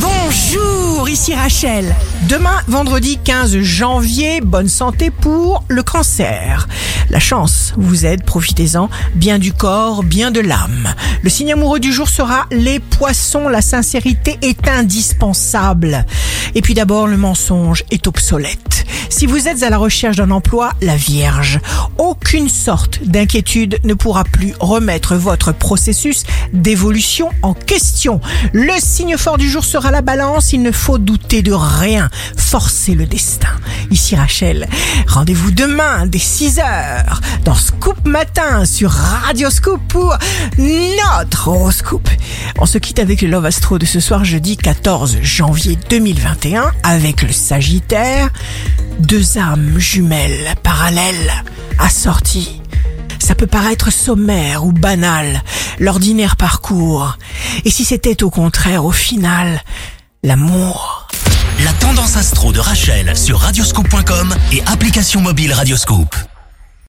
Bonjour, ici Rachel. Demain, vendredi 15 janvier, bonne santé pour le cancer. La chance vous aide, profitez-en, bien du corps, bien de l'âme. Le signe amoureux du jour sera les poissons, la sincérité est indispensable. Et puis d'abord, le mensonge est obsolète. Si vous êtes à la recherche d'un emploi, la Vierge, aucune sorte d'inquiétude ne pourra plus remettre votre processus d'évolution en question. Le signe fort du jour sera la balance, il ne faut douter de rien. Forcez le destin. Ici Rachel, rendez-vous demain dès 6h dans Scoop Matin sur Radio Scoop pour notre horoscope. On se quitte avec le Love Astro de ce soir jeudi 14 janvier 2021 avec le Sagittaire. Deux âmes jumelles parallèles assorties. Ça peut paraître sommaire ou banal, l'ordinaire parcours. Et si c'était au contraire, au final, l'amour La tendance astro de Rachel sur radioscope.com et application mobile Radioscope.